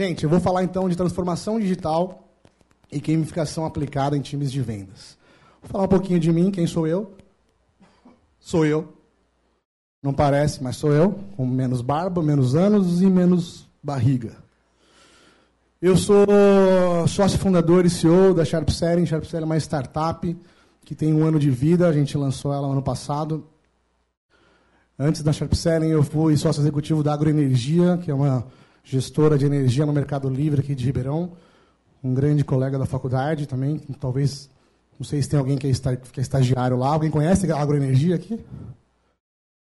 Gente, eu vou falar então de transformação digital e gamificação aplicada em times de vendas. Vou falar um pouquinho de mim, quem sou eu? Sou eu. Não parece, mas sou eu, com menos barba, menos anos e menos barriga. Eu sou sócio fundador e CEO da Sharp Selling. Sharp Selling é uma startup que tem um ano de vida, a gente lançou ela no ano passado. Antes da Sharp Selling, eu fui sócio executivo da Agroenergia, que é uma gestora de energia no Mercado Livre aqui de Ribeirão. Um grande colega da faculdade também, talvez, não sei se tem alguém que é, que é estagiário lá. Alguém conhece a Agroenergia aqui?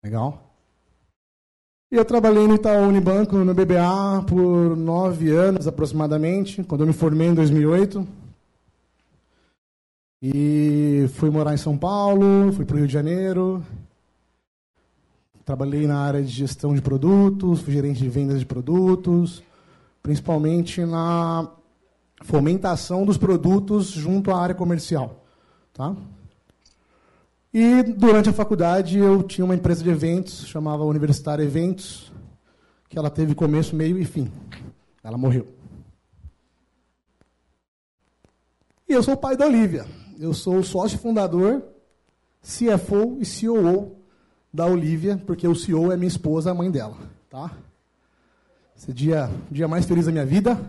Legal. E eu trabalhei no Itaú Unibanco, no BBA, por nove anos aproximadamente, quando eu me formei em 2008. E fui morar em São Paulo, fui para o Rio de Janeiro. Trabalhei na área de gestão de produtos, gerente de vendas de produtos, principalmente na fomentação dos produtos junto à área comercial. Tá? E durante a faculdade eu tinha uma empresa de eventos, chamava Universitária Eventos, que ela teve começo, meio e fim. Ela morreu. E eu sou o pai da Olivia. Eu sou o sócio fundador, CFO e COO da Olivia, porque o CEO é minha esposa, a mãe dela. Tá? Esse é dia, dia mais feliz da minha vida.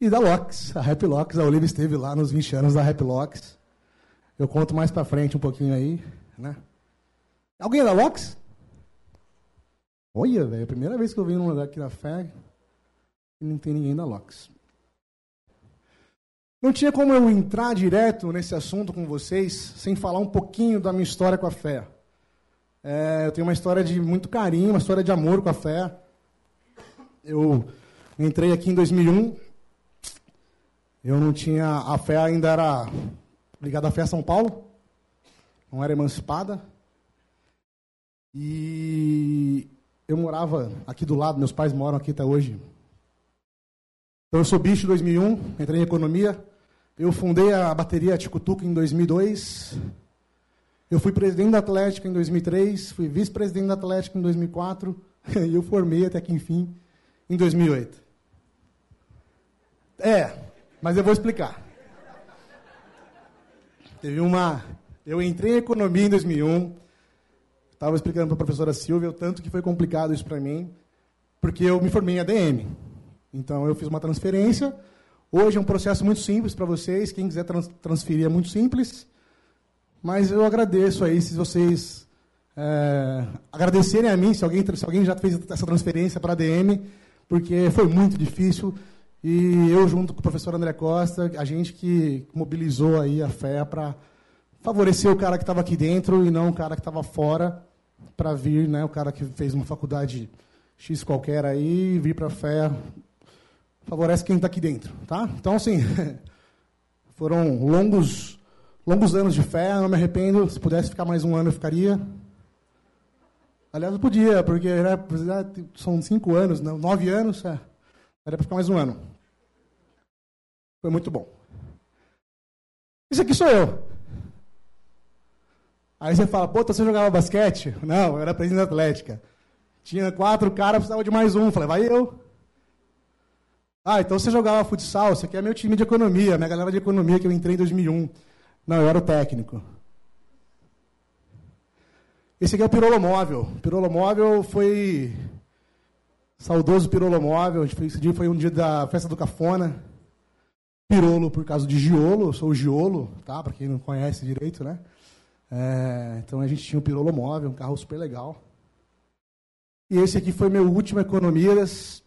E da Locks, a Happy Locks. A Olivia esteve lá nos 20 anos da Happy Locks. Eu conto mais para frente um pouquinho aí, né? Alguém é da Lux? Olha, velho, é a primeira vez que eu vim num lugar aqui na fé e não tem ninguém da Lux. Não tinha como eu entrar direto nesse assunto com vocês sem falar um pouquinho da minha história com a fé. É, eu tenho uma história de muito carinho, uma história de amor com a fé. Eu entrei aqui em 2001. Eu não tinha. A fé ainda era ligada à fé São Paulo, não era emancipada. E eu morava aqui do lado, meus pais moram aqui até hoje. Então eu sou bicho em 2001, entrei em economia. Eu fundei a bateria Ticutuca em 2002. Eu fui presidente da Atlética em 2003, fui vice-presidente da Atlética em 2004 e eu formei até que enfim em 2008. É, mas eu vou explicar. Teve uma. Eu entrei em economia em 2001. Estava explicando para a professora Silvia o tanto que foi complicado isso para mim, porque eu me formei em ADM. Então eu fiz uma transferência. Hoje é um processo muito simples para vocês. Quem quiser trans transferir é muito simples. Mas eu agradeço aí se vocês é, agradecerem a mim, se alguém, se alguém já fez essa transferência para ADM, porque foi muito difícil. E eu, junto com o professor André Costa, a gente que mobilizou aí a fé para favorecer o cara que estava aqui dentro e não o cara que estava fora para vir, né, o cara que fez uma faculdade X qualquer aí, vir para a fé, favorece quem está aqui dentro, tá? Então, assim, foram longos, longos anos de fé, não me arrependo, se pudesse ficar mais um ano eu ficaria. Aliás, eu podia, porque né, são cinco anos, não, nove anos, é. Era para ficar mais um ano. Foi muito bom. Isso aqui sou eu. Aí você fala, pô, então você jogava basquete? Não, eu era presidente Atlética. Tinha quatro caras, precisava de mais um. Falei, vai eu. Ah, então você jogava futsal, Esse aqui é meu time de economia, minha galera de economia que eu entrei em 2001. Não, eu era o técnico. Esse aqui é o Pirolo Móvel. O Pirolo Móvel foi Saudoso Pirolo Móvel. Esse dia foi um dia da festa do Cafona. Pirolo por causa de Giolo, eu sou o Giolo, tá? Para quem não conhece direito, né? É, então a gente tinha um Pirolo Móvel, um carro super legal. E esse aqui foi meu último Economias.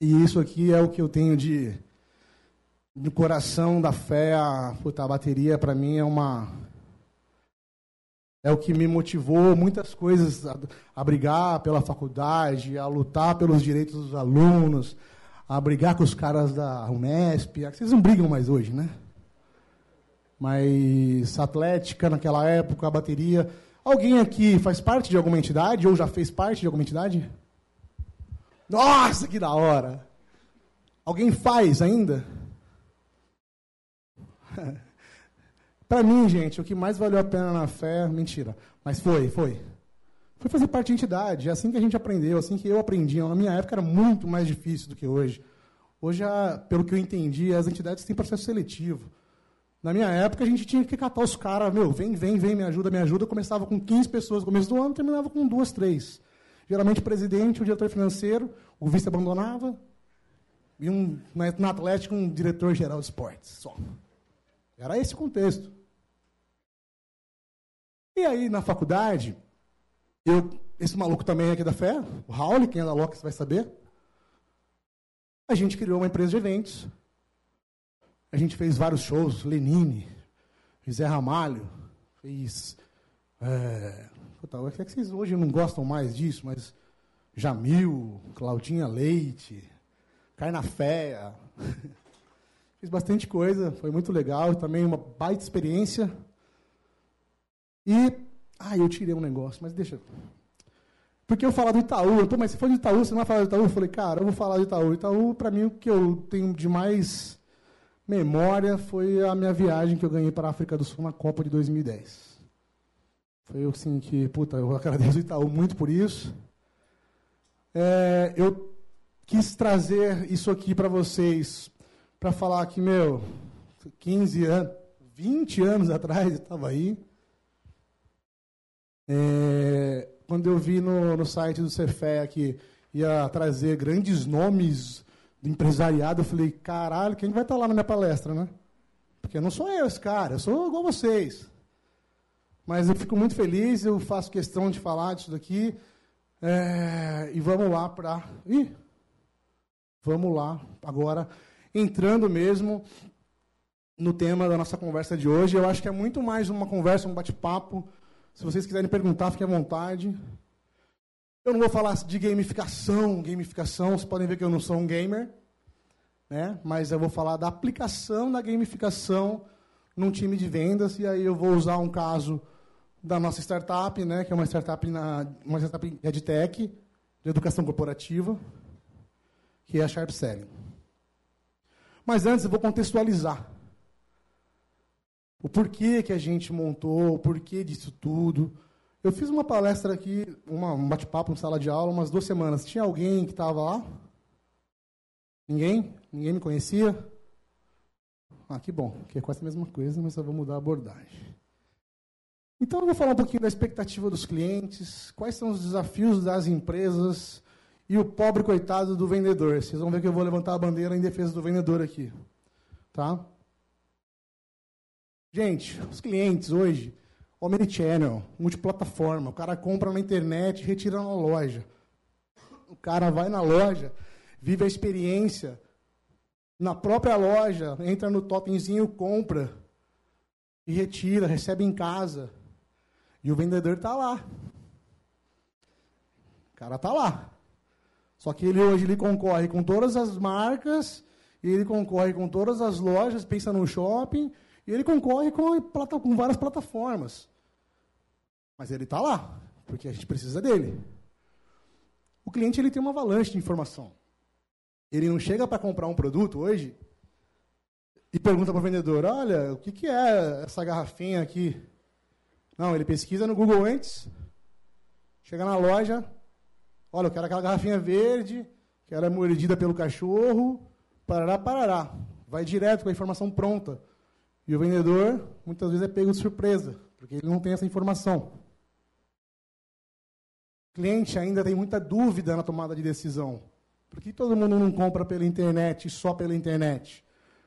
E isso aqui é o que eu tenho de, de coração da fé. A, puta, a bateria, para mim, é uma é o que me motivou muitas coisas a, a, brigar pela faculdade, a lutar pelos direitos dos alunos, a brigar com os caras da Unesp. Vocês não brigam mais hoje, né? Mas atlética naquela época, a bateria. Alguém aqui faz parte de alguma entidade ou já fez parte de alguma entidade? Nossa, que da hora! Alguém faz ainda? Para mim, gente, o que mais valeu a pena na fé, mentira, mas foi, foi. foi fazer parte de entidade. É assim que a gente aprendeu, assim que eu aprendi. Na minha época era muito mais difícil do que hoje. Hoje, pelo que eu entendi, as entidades têm processo seletivo. Na minha época, a gente tinha que catar os caras, meu, vem, vem, vem, me ajuda, me ajuda. Eu começava com 15 pessoas no começo do ano, terminava com duas, três. Geralmente o presidente, o diretor financeiro, o vice abandonava, e um, na Atlético um diretor-geral de esportes, só. Era esse o contexto. E aí, na faculdade, eu, esse maluco também é aqui da fé, o Raul, quem é da você vai saber. A gente criou uma empresa de eventos. A gente fez vários shows, Lenine, Zé Ramalho, fez. É, puta, é que vocês hoje não gostam mais disso, mas Jamil, Claudinha Leite, Carna Féia. Fiz bastante coisa, foi muito legal, também uma baita experiência. E, ah, eu tirei um negócio, mas deixa. Porque eu falar do Itaú, pô, mas se for de Itaú, você não vai falar do Itaú? Eu falei, cara, eu vou falar do Itaú. Itaú, para mim, o que eu tenho de mais memória foi a minha viagem que eu ganhei para a África do Sul na Copa de 2010. Foi assim que, puta, eu agradeço o Itaú muito por isso. É, eu quis trazer isso aqui para vocês, para falar que, meu, 15 anos, 20 anos atrás, eu estava aí. É, quando eu vi no, no site do Cefé que ia trazer grandes nomes do empresariado, eu falei, caralho, quem vai estar tá lá na minha palestra, né? Porque não sou eu esse cara, eu sou igual vocês. Mas eu fico muito feliz, eu faço questão de falar disso daqui. É, e vamos lá para. Ih, vamos lá, agora, entrando mesmo no tema da nossa conversa de hoje. Eu acho que é muito mais uma conversa, um bate-papo. Se vocês quiserem perguntar, fiquem à vontade. Eu não vou falar de gamificação, gamificação, vocês podem ver que eu não sou um gamer, né? mas eu vou falar da aplicação da gamificação num time de vendas, e aí eu vou usar um caso da nossa startup, né, que é uma startup, na, uma startup EdTech, de educação corporativa, que é a Sharp Selling. Mas antes eu vou contextualizar. O porquê que a gente montou, o porquê disso tudo, eu fiz uma palestra aqui, uma, um bate-papo em sala de aula, umas duas semanas. Tinha alguém que estava lá? Ninguém? Ninguém me conhecia? Ah, que bom, que é quase a mesma coisa, mas eu vou mudar a abordagem. Então, eu vou falar um pouquinho da expectativa dos clientes, quais são os desafios das empresas e o pobre coitado do vendedor. Vocês vão ver que eu vou levantar a bandeira em defesa do vendedor aqui. Tá? Gente, os clientes hoje, Omnichannel, multiplataforma. O cara compra na internet, retira na loja. O cara vai na loja, vive a experiência na própria loja, entra no totemzinho, compra e retira, recebe em casa. E o vendedor está lá. O cara está lá. Só que ele hoje ele concorre com todas as marcas, ele concorre com todas as lojas, pensa no shopping, e ele concorre com, com várias plataformas. Mas ele está lá, porque a gente precisa dele. O cliente ele tem uma avalanche de informação. Ele não chega para comprar um produto hoje e pergunta para o vendedor: olha, o que, que é essa garrafinha aqui? Não, ele pesquisa no Google antes, chega na loja, olha, eu quero aquela garrafinha verde, que ela é mordida pelo cachorro, parará, parará. Vai direto com a informação pronta. E o vendedor, muitas vezes, é pego de surpresa, porque ele não tem essa informação. O cliente ainda tem muita dúvida na tomada de decisão. Por que todo mundo não compra pela internet, só pela internet?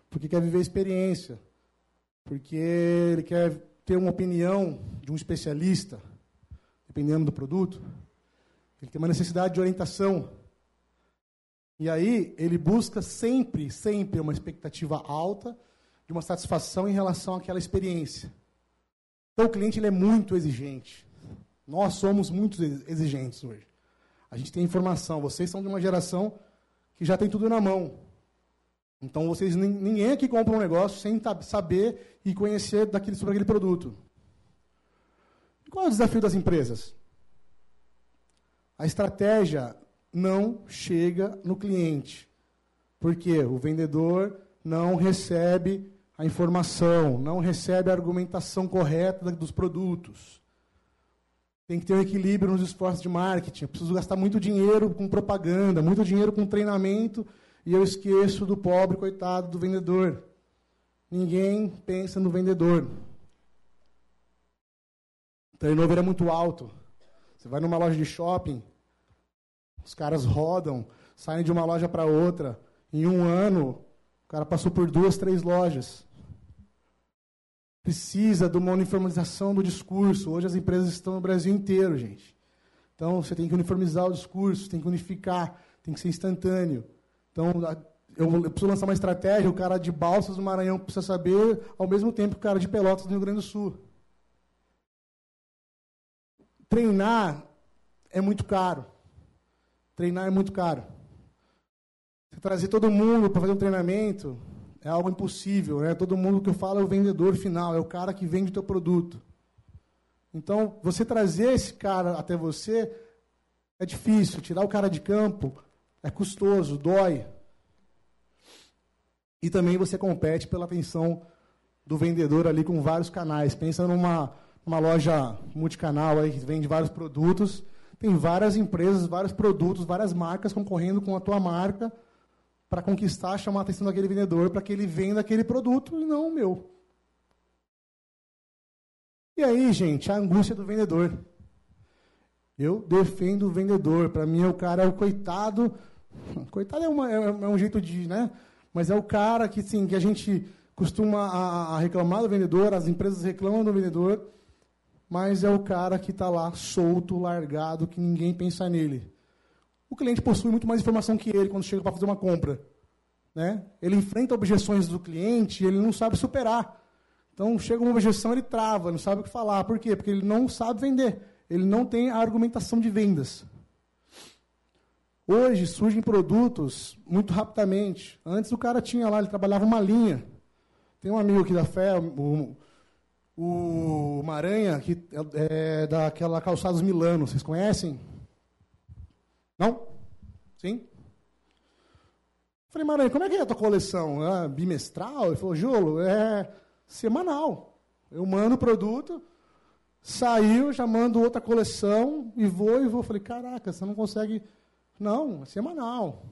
Porque quer viver experiência. Porque ele quer ter uma opinião de um especialista, dependendo do produto. Ele tem uma necessidade de orientação. E aí, ele busca sempre, sempre uma expectativa alta de uma satisfação em relação àquela experiência. Então, o cliente ele é muito exigente. Nós somos muito exigentes hoje. A gente tem informação. Vocês são de uma geração que já tem tudo na mão. Então, vocês ninguém aqui compra um negócio sem saber e conhecer daquele, sobre aquele produto. E qual é o desafio das empresas? A estratégia não chega no cliente. Porque o vendedor não recebe a informação, não recebe a argumentação correta dos produtos. tem que ter um equilíbrio nos esforços de marketing. Eu preciso gastar muito dinheiro com propaganda, muito dinheiro com treinamento, e eu esqueço do pobre coitado do vendedor. Ninguém pensa no vendedor. O turnover é muito alto. Você vai numa loja de shopping, os caras rodam, saem de uma loja para outra. Em um ano, o cara passou por duas, três lojas. Precisa de uma uniformização do discurso. Hoje as empresas estão no Brasil inteiro, gente. Então você tem que uniformizar o discurso, tem que unificar, tem que ser instantâneo. Então eu, preciso lançar uma estratégia, o cara de Balsas do Maranhão precisa saber, ao mesmo tempo que o cara de Pelotas do Rio Grande do Sul. Treinar é muito caro. Treinar é muito caro. Você trazer todo mundo para fazer um treinamento é algo impossível. Né? Todo mundo que eu falo é o vendedor final, é o cara que vende o teu produto. Então, você trazer esse cara até você é difícil. Tirar o cara de campo é custoso, dói. E também você compete pela atenção do vendedor ali com vários canais. Pensa numa, numa loja multicanal aí que vende vários produtos. Tem várias empresas, vários produtos, várias marcas concorrendo com a tua marca para conquistar, chamar a atenção daquele vendedor, para que ele venda aquele produto e não o meu. E aí, gente, a angústia do vendedor. Eu defendo o vendedor. Para mim, o cara é o coitado. Coitado é, uma, é, é, um jeito de, né? Mas é o cara que, sim, que a gente costuma a, a reclamar do vendedor, as empresas reclamam do vendedor, mas é o cara que está lá solto, largado, que ninguém pensa nele o cliente possui muito mais informação que ele quando chega para fazer uma compra. Né? Ele enfrenta objeções do cliente e ele não sabe superar. Então, chega uma objeção, ele trava, não sabe o que falar. Por quê? Porque ele não sabe vender. Ele não tem a argumentação de vendas. Hoje surgem produtos muito rapidamente. Antes o cara tinha lá, ele trabalhava uma linha. Tem um amigo aqui da fé, o, o Maranha, que é, é daquela Calçados Milano, vocês conhecem? Não? Sim? Falei, Maranhão, como é que é a tua coleção? É bimestral? Ele falou, Jolo, é semanal. Eu mando o produto, saiu, já mando outra coleção, e vou e vou. Falei, caraca, você não consegue. Não, é semanal.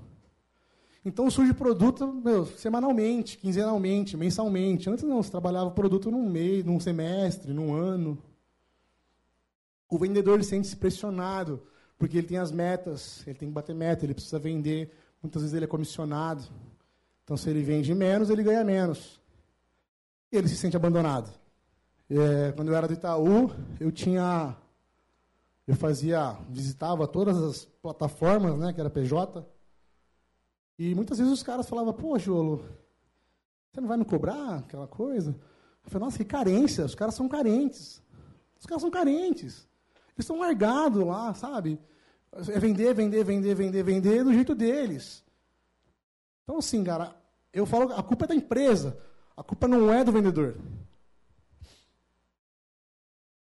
Então surge produto meu, semanalmente, quinzenalmente, mensalmente. Antes não, você trabalhava produto num mês, num semestre, num ano. O vendedor sente-se pressionado porque ele tem as metas, ele tem que bater meta, ele precisa vender. Muitas vezes ele é comissionado. Então, se ele vende menos, ele ganha menos. Ele se sente abandonado. É, quando eu era do Itaú, eu tinha. Eu fazia. visitava todas as plataformas, né, que era PJ. E muitas vezes os caras falavam: pô, Jolo, você não vai me cobrar aquela coisa? Eu falei: nossa, que carência, os caras são carentes. Os caras são carentes. Eles estão largados lá, sabe? É vender, vender, vender, vender, vender do jeito deles. Então, assim, cara, eu falo, a culpa é da empresa. A culpa não é do vendedor.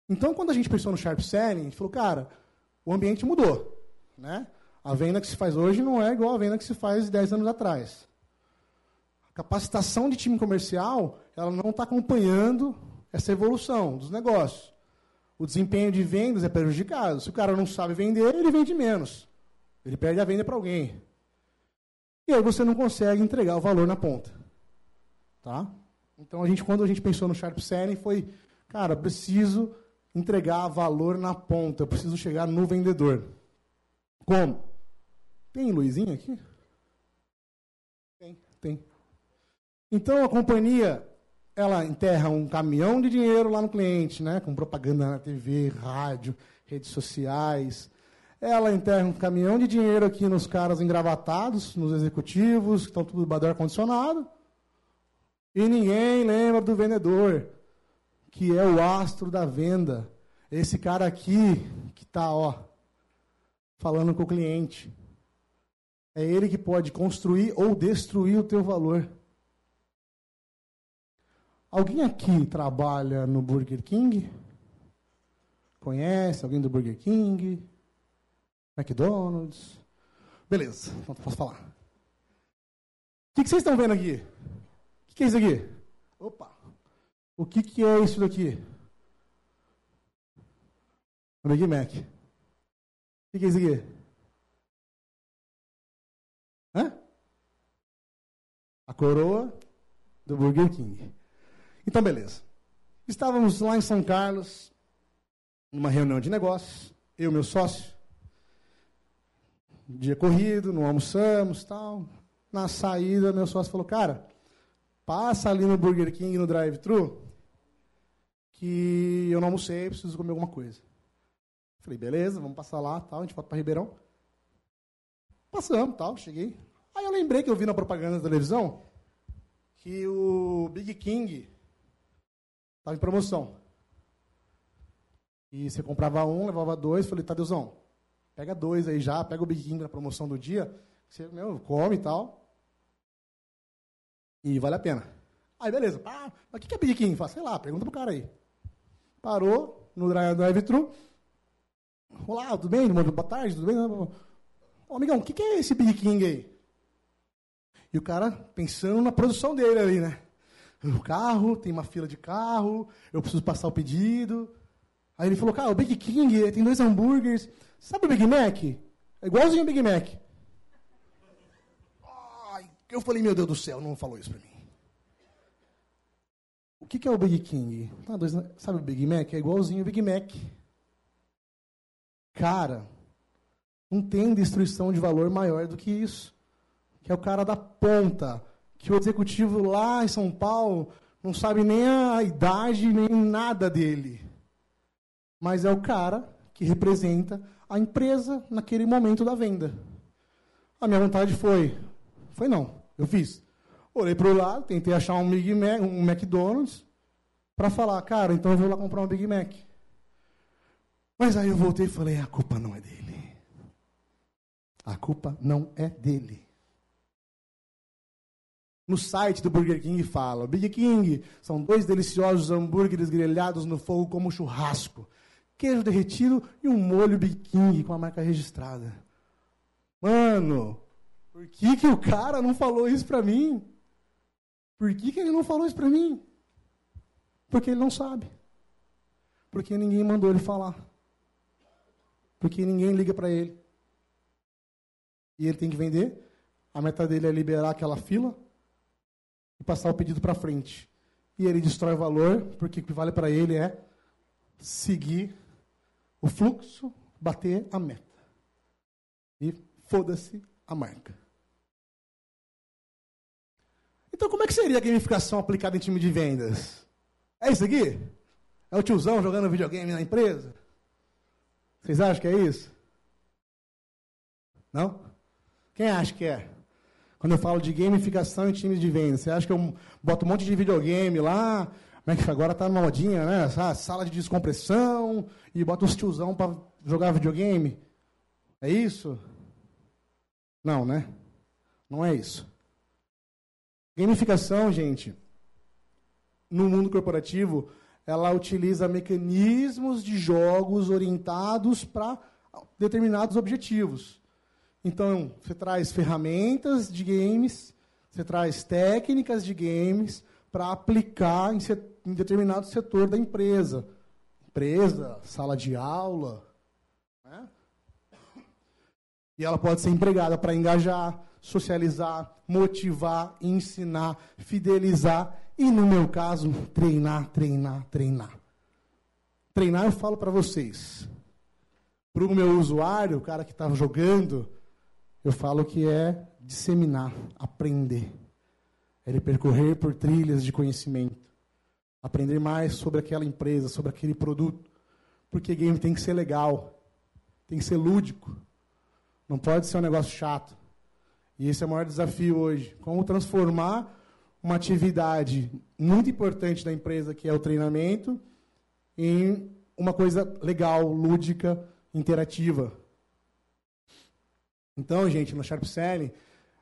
Então, quando a gente pensou no Sharp Selling, a gente falou, cara, o ambiente mudou. Né? A venda que se faz hoje não é igual a venda que se faz 10 anos atrás. A capacitação de time comercial, ela não está acompanhando essa evolução dos negócios o desempenho de vendas é prejudicado. Se o cara não sabe vender, ele vende menos. Ele perde a venda para alguém. E aí você não consegue entregar o valor na ponta. Tá? Então, a gente, quando a gente pensou no Sharp Selling, foi, cara, preciso entregar valor na ponta, eu preciso chegar no vendedor. Como? Tem luzinha aqui? Tem, tem. Então, a companhia ela enterra um caminhão de dinheiro lá no cliente, né, com propaganda na TV, rádio, redes sociais. Ela enterra um caminhão de dinheiro aqui nos caras engravatados, nos executivos, que estão tudo do ar-condicionado. E ninguém lembra do vendedor, que é o astro da venda. Esse cara aqui que está, ó, falando com o cliente. É ele que pode construir ou destruir o teu valor. Alguém aqui trabalha no Burger King? Conhece alguém do Burger King? McDonald's? Beleza, então posso falar. O que, vocês estão vendo aqui? O que, é isso aqui? Opa! O que, que é isso daqui? No Big Mac. O que é isso aqui? Hã? A coroa do Burger King. Então, beleza. Estávamos lá em São Carlos, numa reunião de negócios, eu e meu sócio. Dia corrido, não almoçamos, tal. Na saída, meu sócio falou: "Cara, passa ali no Burger King no drive-thru que eu não almocei, preciso comer alguma coisa". Falei: "Beleza, vamos passar lá, tal, a gente volta para Ribeirão". Passamos, tal, cheguei. Aí eu lembrei que eu vi na propaganda da televisão que o Big King estava em promoção. E você comprava um, levava dois. Falei, Tadeuzão, pega dois aí já, pega o Big King na promoção do dia. Você meu, come e tal. E vale a pena. Aí, beleza. Ah, mas o que é Big King? Fala, sei lá, pergunta pro cara aí. Parou no drive-thru. Olá, tudo bem? Boa tarde, tudo bem? Ô, amigão, o que é esse Big King aí? E o cara pensando na produção dele ali, né? O carro, tem uma fila de carro, eu preciso passar o pedido. Aí ele falou, cara, o Big King tem dois hambúrgueres. Sabe o Big Mac? É igualzinho o Big Mac. Ai, eu falei, meu Deus do céu, não falou isso para mim. O que, que é o Big King? Ah, dois, sabe o Big Mac? É igualzinho o Big Mac. Cara, não tem destruição de valor maior do que isso que é o cara da ponta, que o executivo lá em São Paulo não sabe nem a idade, nem nada dele. Mas é o cara que representa a empresa naquele momento da venda. A minha vontade foi, foi não, eu fiz. Olhei para o lado, tentei achar um, Big Mac, um McDonald's para falar, cara, então eu vou lá comprar um Big Mac. Mas aí eu voltei e falei, a culpa não é dele. A culpa não é dele no site do Burger King fala: Big King são dois deliciosos hambúrgueres grelhados no fogo como churrasco, queijo derretido e um molho Big King com a marca registrada. Mano, por que, que o cara não falou isso pra mim? Por que, que ele não falou isso pra mim? Porque ele não sabe. Porque ninguém mandou ele falar. Porque ninguém liga para ele. E ele tem que vender. A meta dele é liberar aquela fila e passar o pedido para frente. E ele destrói o valor, porque o que vale para ele é seguir o fluxo, bater a meta. E foda-se a marca. Então, como é que seria a gamificação aplicada em time de vendas? É isso aqui? É o tiozão jogando videogame na empresa? Vocês acham que é isso? Não? Quem acha que é? Quando eu falo de gamificação em times de venda, você acha que eu boto um monte de videogame lá, como é que agora está na modinha, né? Sala de descompressão e boto os tiozão para jogar videogame? É isso? Não, né? Não é isso. Gamificação, gente, no mundo corporativo, ela utiliza mecanismos de jogos orientados para determinados objetivos. Então, você traz ferramentas de games, você traz técnicas de games para aplicar em, set, em, determinado setor da empresa. Empresa, sala de aula. Né? E ela pode ser empregada para engajar, socializar, motivar, ensinar, fidelizar e, no meu caso, treinar, treinar, treinar. Treinar, eu falo para vocês. Para o meu usuário, o cara que estava jogando, eu falo que é disseminar, aprender. É ele percorrer por trilhas de conhecimento. Aprender mais sobre aquela empresa, sobre aquele produto. Porque game tem que ser legal. Tem que ser lúdico. Não pode ser um negócio chato. E esse é o maior desafio hoje. Como transformar uma atividade muito importante da empresa, que é o treinamento, em uma coisa legal, lúdica, interativa. Então, gente, no Sharp Selling,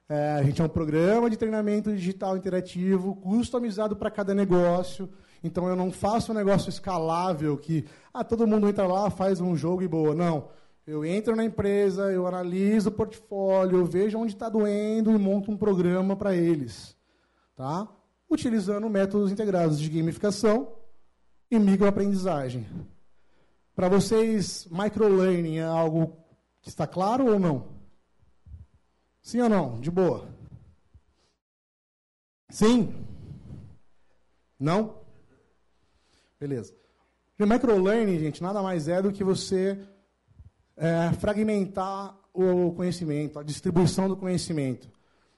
é, a gente é um programa de treinamento digital interativo, customizado para cada negócio. Então, eu não faço um negócio escalável que ah, todo mundo entra lá, faz um jogo e boa. Não. Eu entro na empresa, eu analiso o portfólio, eu vejo onde está doendo e monto um programa para eles. Tá? Utilizando métodos integrados de gamificação e microaprendizagem. Para vocês, microlearning é algo que está claro ou não? Sim ou não? De boa. Sim? Não? Beleza. O microlearning, gente, nada mais é do que você é, fragmentar o conhecimento, a distribuição do conhecimento.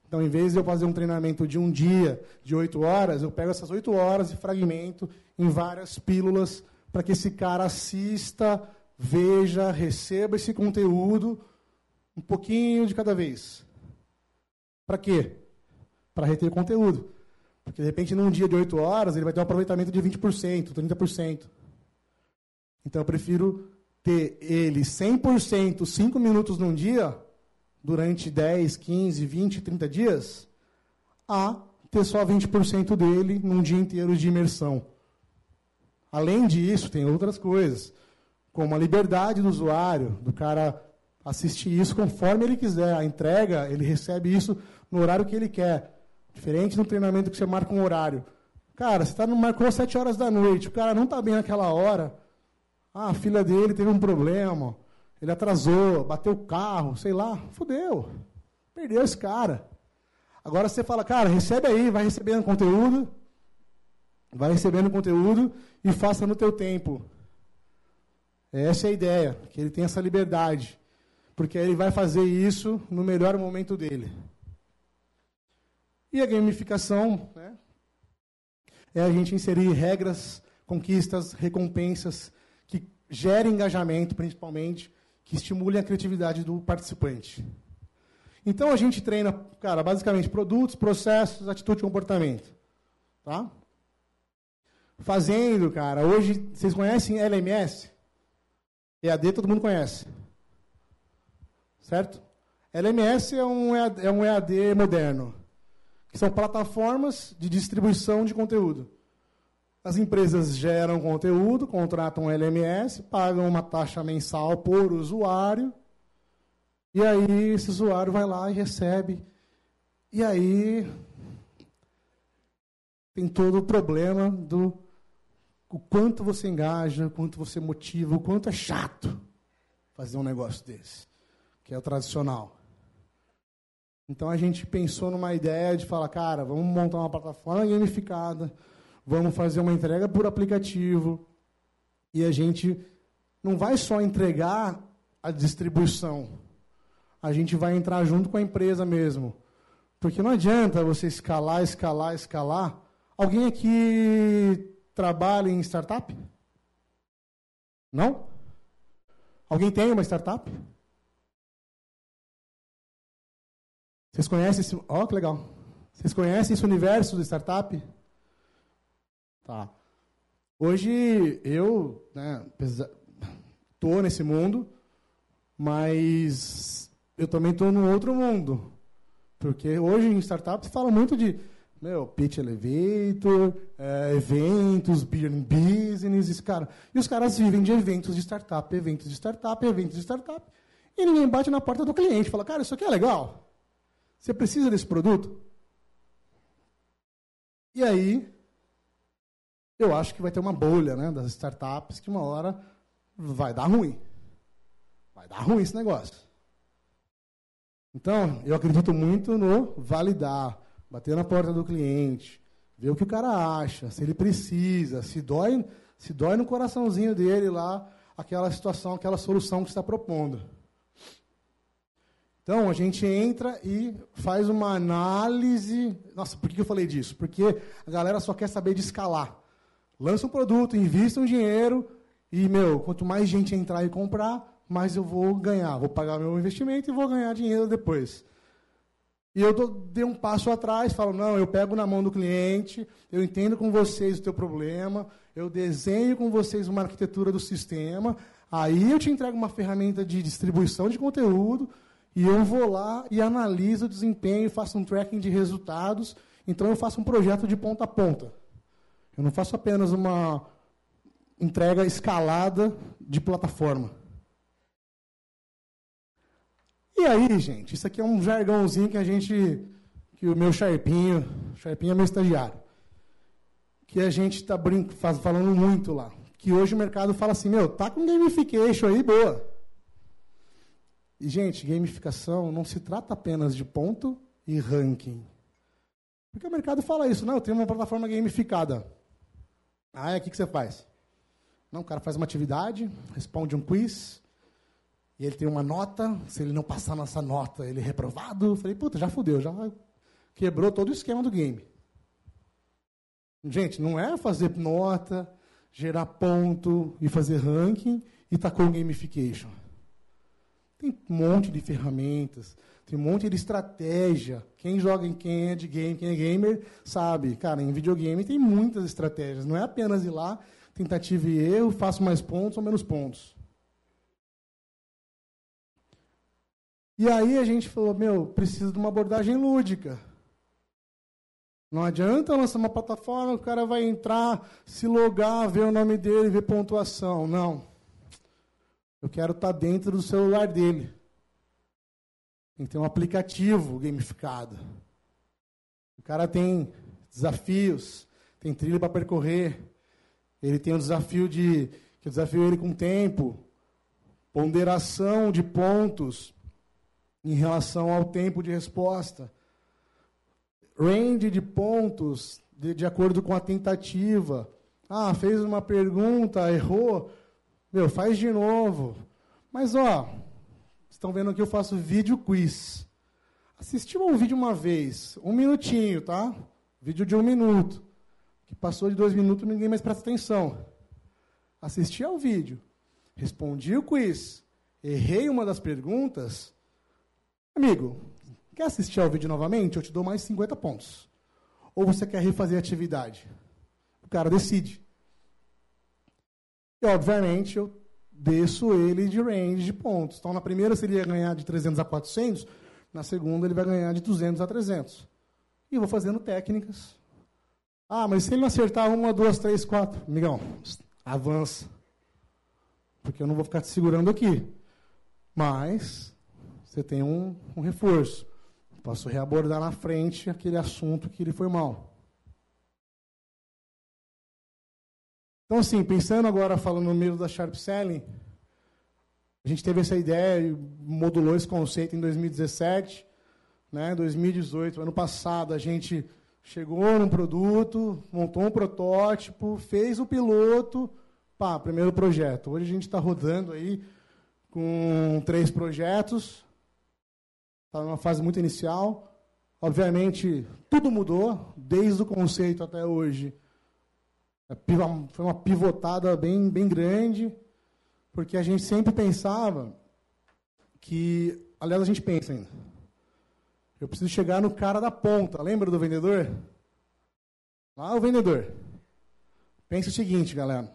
Então, em vez de eu fazer um treinamento de um dia, de oito horas, eu pego essas oito horas e fragmento em várias pílulas para que esse cara assista, veja, receba esse conteúdo um pouquinho de cada vez. Para quê? Para reter conteúdo. Porque, de repente, num dia de oito horas, ele vai ter um aproveitamento de 20%, 30%. Então, eu prefiro ter ele 100%, 5 minutos num dia, durante 10, 15, 20, 30 dias, a ter só 20% dele num dia inteiro de imersão. Além disso, tem outras coisas, como a liberdade do usuário, do cara assistir isso conforme ele quiser. A entrega, ele recebe isso no horário que ele quer. Diferente do treinamento que você marca um horário. Cara, você tá no, marcou às 7 horas da noite, o cara não está bem naquela hora. Ah, a filha dele teve um problema, ele atrasou, bateu o carro, sei lá, fudeu. Perdeu esse cara. Agora você fala, cara, recebe aí, vai recebendo conteúdo, vai recebendo conteúdo e faça no teu tempo. Essa é a ideia, que ele tenha essa liberdade. Porque ele vai fazer isso no melhor momento dele. E a gamificação né, é a gente inserir regras, conquistas, recompensas que gerem engajamento, principalmente, que estimulem a criatividade do participante. Então a gente treina, cara, basicamente produtos, processos, atitude e comportamento. Tá? Fazendo, cara, hoje, vocês conhecem LMS? EAD todo mundo conhece. Certo? LMS é um EAD, é um EAD moderno que são plataformas de distribuição de conteúdo. As empresas geram conteúdo, contratam LMS, pagam uma taxa mensal por usuário, e aí esse usuário vai lá e recebe. E aí tem todo o problema do o quanto você engaja, o quanto você motiva, o quanto é chato fazer um negócio desse, que é o tradicional. Então a gente pensou numa ideia de falar, cara, vamos montar uma plataforma gamificada, vamos fazer uma entrega por aplicativo, e a gente não vai só entregar a distribuição, a gente vai entrar junto com a empresa mesmo. Porque não adianta você escalar, escalar, escalar. Alguém aqui trabalha em startup? Não? Alguém tem uma startup? Vocês conhecem esse. Ó, oh, que legal. Vocês conhecem esse universo do startup? Tá. Hoje eu né, nesse mundo, mas eu também estou num outro mundo. Porque hoje em startup se fala muito de meu, pitch elevator, é, eventos, business, cara. E os caras vivem de eventos de startup, eventos de startup, eventos de startup. E ninguém bate na porta do cliente fala, cara, isso aqui é legal. Você precisa desse produto? E aí, eu acho que vai ter uma bolha né, das startups que uma hora vai dar ruim. Vai dar ruim esse negócio. Então, eu acredito muito no validar, bater na porta do cliente, ver o que o cara acha, se ele precisa, se dói, se dói no coraçãozinho dele lá aquela situação, aquela solução que está propondo. Então, a gente entra e faz uma análise. Nossa, por que eu falei disso? Porque a galera só quer saber de escalar. Lança um produto, invista um dinheiro e, meu, quanto mais gente entrar e comprar, mais eu vou ganhar. Vou pagar meu investimento e vou ganhar dinheiro depois. E eu dei um passo atrás, falo, não, eu pego na mão do cliente, eu entendo com vocês o teu problema, eu desenho com vocês uma arquitetura do sistema, aí eu te entrego uma ferramenta de distribuição de conteúdo, e eu vou lá e analiso o desempenho, faço um tracking de resultados. Então eu faço um projeto de ponta a ponta. Eu não faço apenas uma entrega escalada de plataforma. E aí, gente, isso aqui é um jargãozinho que a gente, que o meu Sharpinho, Sharpinho é meu estagiário, que a gente está falando muito lá, que hoje o mercado fala assim, meu, tá com gamification aí, boa. E, gente, gamificação não se trata apenas de ponto e ranking. Porque o mercado fala isso, não, eu tenho uma plataforma gamificada. Ah, é, o que, você faz? Não, o cara faz uma atividade, responde um quiz, e ele tem uma nota, se ele não passar nessa nota, ele é reprovado. Eu falei, puta, já fudeu, já quebrou todo o esquema do game. Gente, não é fazer nota, gerar ponto e fazer ranking e tá com gamification. Tem um monte de ferramentas, tem um monte de estratégia. Quem joga em quem é de game, quem é gamer, sabe. Cara, em videogame tem muitas estratégias. Não é apenas ir lá, tentativa e erro, faço mais pontos ou menos pontos. E aí a gente falou, meu, precisa de uma abordagem lúdica. Não adianta lançar uma plataforma, o cara vai entrar, se logar, ver o nome dele, ver pontuação. Não. Eu quero estar dentro do celular dele. Tem que ter um aplicativo gamificado. O cara tem desafios, tem trilha para percorrer. Ele tem o desafio de que eu desafio ele com tempo, ponderação de pontos em relação ao tempo de resposta, range de pontos de, de acordo com a tentativa. Ah, fez uma pergunta, errou, meu, faz de novo. Mas, ó, estão vendo aqui eu faço vídeo quiz. Assistiu um vídeo uma vez, um minutinho, tá? Vídeo de um minuto. Que passou de dois minutos, ninguém mais presta atenção. Assisti ao vídeo, respondi o quiz, errei uma das perguntas. Amigo, quer assistir ao vídeo novamente? Eu te dou mais 50 pontos. Ou você quer refazer a atividade? O cara decide. E, obviamente, eu desço ele de range de pontos. Então, na primeira, se ele ia ganhar de 300 a 400, na segunda, ele vai ganhar de 200 a 300. E vou fazendo técnicas. Ah, mas se ele não acertar uma, duas, três, quatro, amigão, avança. Porque eu não vou ficar te segurando aqui. Mas você tem um, um reforço. Posso reabordar na frente aquele assunto que ele foi mal. Então, assim, pensando agora, falando no meio da Sharp Selling, a gente teve essa ideia e modulou esse conceito em 2017. Né? 2018, ano passado, a gente chegou num produto, montou um protótipo, fez o piloto, pá, primeiro projeto. Hoje a gente está rodando aí com três projetos, está numa fase muito inicial. Obviamente, tudo mudou, desde o conceito até hoje. É foi uma pivotada bem, bem grande, porque a gente sempre pensava que, aliás, a gente pensa ainda, eu preciso chegar no cara da ponta. Lembra do vendedor? Lá o vendedor. Pensa o seguinte, galera.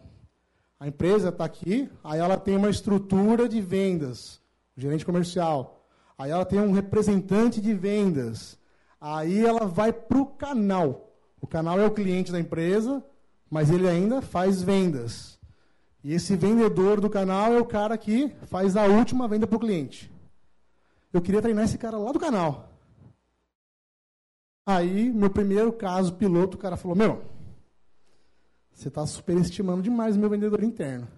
A empresa está aqui, aí ela tem uma estrutura de vendas, o gerente comercial. Aí ela tem um representante de vendas. Aí ela vai para o canal. O canal é o cliente da empresa, mas ele ainda faz vendas. E esse vendedor do canal é o cara que faz a última venda para o cliente. Eu queria treinar esse cara lá do canal. Aí, meu primeiro caso piloto, o cara falou: Meu, você está superestimando demais o meu vendedor interno.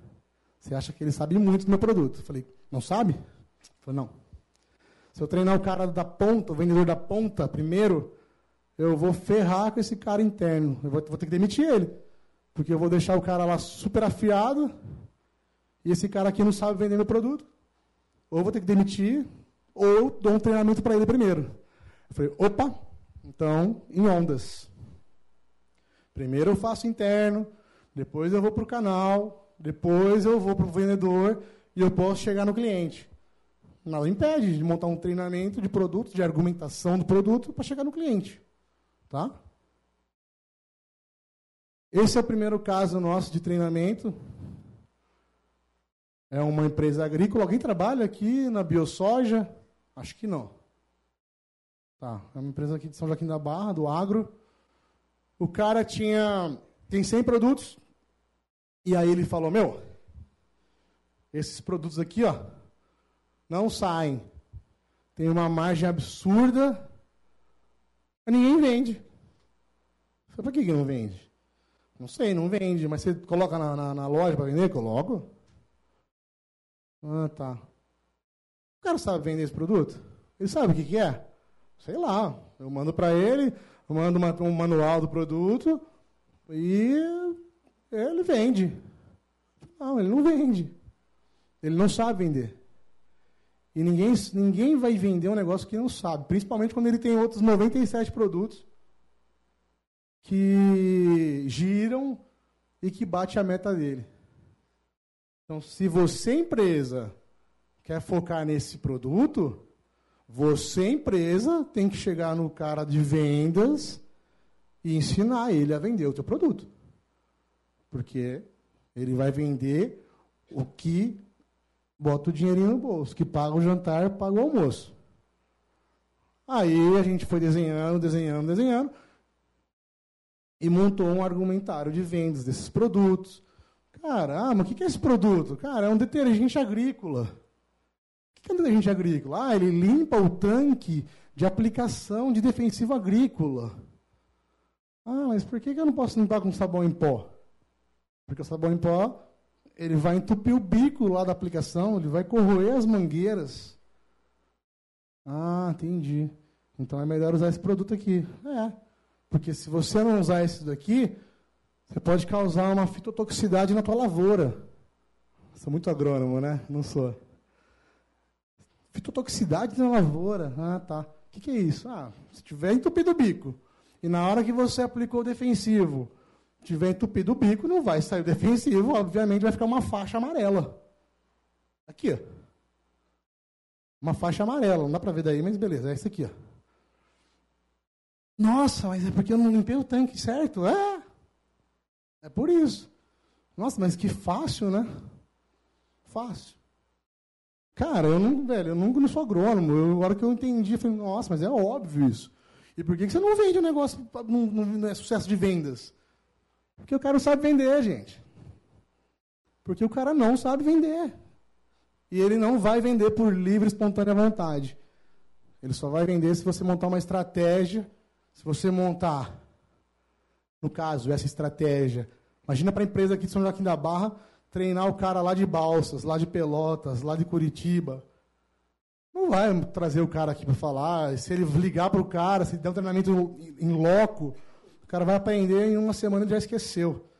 Você acha que ele sabe muito do meu produto? Eu falei: Não sabe? Ele falou: Não. Se eu treinar o cara da ponta, o vendedor da ponta, primeiro, eu vou ferrar com esse cara interno. Eu vou, vou ter que demitir ele. Porque eu vou deixar o cara lá super afiado e esse cara aqui não sabe vender meu produto. Ou vou ter que demitir, ou dou um treinamento para ele primeiro. Eu falei, opa, então, em ondas. Primeiro eu faço interno, depois eu vou para o canal, depois eu vou para o vendedor e eu posso chegar no cliente. Nada impede de montar um treinamento de produto, de argumentação do produto para chegar no cliente. Tá? Esse é o primeiro caso nosso de treinamento. É uma empresa agrícola. Alguém trabalha aqui na BioSoja? Acho que não. Tá, é uma empresa aqui de São Joaquim da Barra, do agro. O cara tinha tem 100 produtos. E aí ele falou: "Meu, esses produtos aqui, ó, não saem. Tem uma margem absurda. Ninguém vende. Falei, por que, que não vende? Não sei, não vende, mas você coloca na, na, na loja para vender? Coloco. Ah, tá. O cara sabe vender esse produto? Ele sabe o que, que é? Sei lá. Eu mando para ele, eu mando uma, um manual do produto e ele vende. Não, ele não vende. Ele não sabe vender. E ninguém, ninguém vai vender um negócio que não sabe, principalmente quando ele tem outros 97 produtos que giram e que bate a meta dele. Então, se você, empresa, quer focar nesse produto, você, empresa, tem que chegar no cara de vendas e ensinar ele a vender o teu produto. Porque ele vai vender o que bota o dinheirinho no bolso, que paga o jantar, paga o almoço. Aí a gente foi desenhando, desenhando, desenhando e montou um argumentário de vendas desses produtos. Cara, ah, mas o que é esse produto? Cara, é um detergente agrícola. O que é um detergente agrícola? Ah, ele limpa o tanque de aplicação de defensivo agrícola. Ah, mas por que eu não posso limpar com sabão em pó? Porque o sabão em pó, ele vai entupir o bico lá da aplicação, ele vai corroer as mangueiras. Ah, entendi. Então é melhor usar esse produto aqui. É. Porque se você não usar esse daqui, você pode causar uma fitotoxicidade na tua lavoura. Sou muito agrônomo, né? Não sou. Fitotoxicidade na lavoura. Ah, tá. O que, que, é isso? Ah, se tiver entupido o bico, e na hora que você aplicou o defensivo, tiver entupido o bico, não vai sair o defensivo, obviamente vai ficar uma faixa amarela. Aqui, ó. Uma faixa amarela, não dá para ver daí, mas beleza, é isso aqui, ó. Nossa, mas é porque eu não limpei o tanque, certo? É. É por isso. Nossa, mas que fácil, né? Fácil. Cara, eu não, velho, eu nunca não sou agrônomo. Eu, a hora que eu entendi, eu falei, nossa, mas é óbvio isso. E por que você não vende o um negócio, não, não é sucesso de vendas? Porque o cara não sabe vender, gente. Porque o cara não sabe vender. E ele não vai vender por livre, espontânea vontade. Ele só vai vender se você montar uma estratégia se você montar, no caso, essa estratégia, imagina para a empresa aqui de São Joaquim da Barra treinar o cara lá de Balsas, lá de Pelotas, lá de Curitiba. Não vai trazer o cara aqui para falar. Se ele ligar para o cara, se der um treinamento em loco, o cara vai aprender em uma semana e já esqueceu.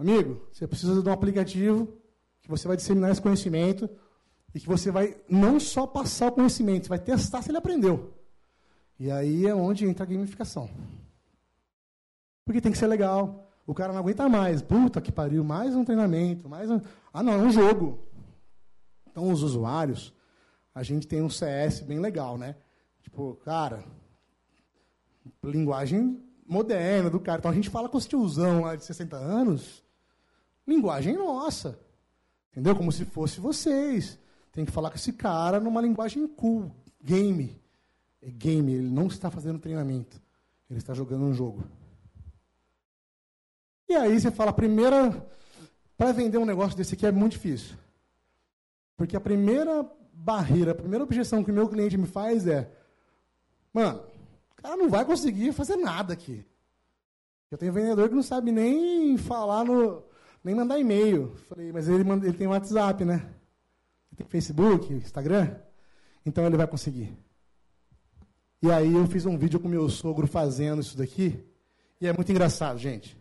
Amigo, você precisa de um aplicativo que você vai disseminar esse conhecimento e que você vai não só passar o conhecimento, você vai testar se ele aprendeu. E aí é onde entra a gamificação. Porque tem que ser legal. O cara não aguenta mais. Puta que pariu, mais um treinamento, mais um. Ah, não, é um jogo. Então, os usuários, a gente tem um CS bem legal, né? Tipo, cara, linguagem moderna do cara. Então, a gente fala com os tiozão lá de 60 anos, linguagem nossa. Entendeu? Como se fosse vocês. Tem que falar com esse cara numa linguagem cool, game é game, ele não está fazendo treinamento. Ele está jogando um jogo. E aí você fala, primeira. Para vender um negócio desse aqui é muito difícil. Porque a primeira barreira, a primeira objeção que o meu cliente me faz é: mano, o cara não vai conseguir fazer nada aqui. Eu tenho vendedor que não sabe nem falar no. nem mandar e-mail. Falei, mas ele, manda, ele tem WhatsApp, né? Ele tem Facebook, Instagram. Então ele vai conseguir. E aí eu fiz um vídeo com meu sogro fazendo isso daqui. E é muito engraçado, gente.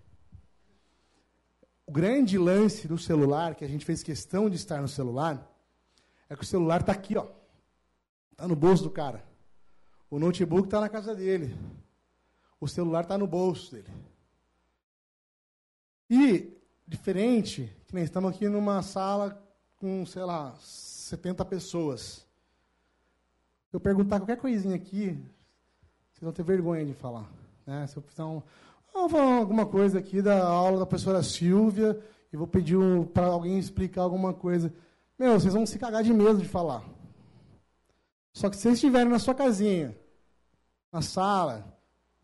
O grande lance do celular, que a gente fez questão de estar no celular, é que o celular está aqui, ó. Está no bolso do cara. O notebook está na casa dele. O celular está no bolso dele. E, diferente, que nem estamos aqui numa sala com, sei lá, 70 pessoas eu perguntar qualquer coisinha aqui, vocês vão ter vergonha de falar. Né? Se eu precisar um, vou falar alguma coisa aqui da aula da professora Silvia e vou pedir um, para alguém explicar alguma coisa. Meu, vocês vão se cagar de medo de falar. Só que se vocês estiverem na sua casinha, na sala,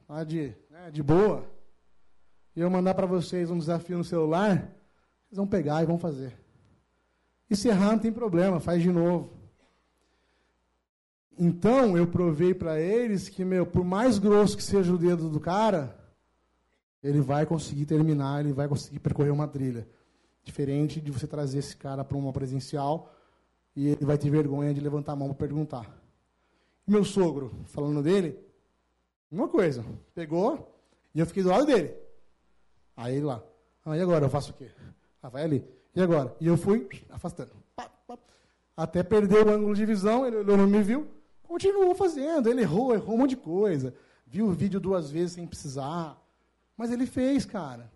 lá de, né, de boa, e eu mandar para vocês um desafio no celular, vocês vão pegar e vão fazer. E se errar, não tem problema, faz de novo. Então eu provei para eles que, meu, por mais grosso que seja o dedo do cara, ele vai conseguir terminar, ele vai conseguir percorrer uma trilha. Diferente de você trazer esse cara para uma presencial e ele vai ter vergonha de levantar a mão para perguntar. Meu sogro, falando dele, uma coisa, pegou e eu fiquei do lado dele. Aí ele lá, ah, e agora eu faço o quê? Ah, vai ali. E agora? E eu fui afastando. Até perder o ângulo de visão, ele não me viu, continuou fazendo. Ele errou, errou um monte de coisa. Viu o vídeo duas vezes sem precisar. Mas ele fez, cara.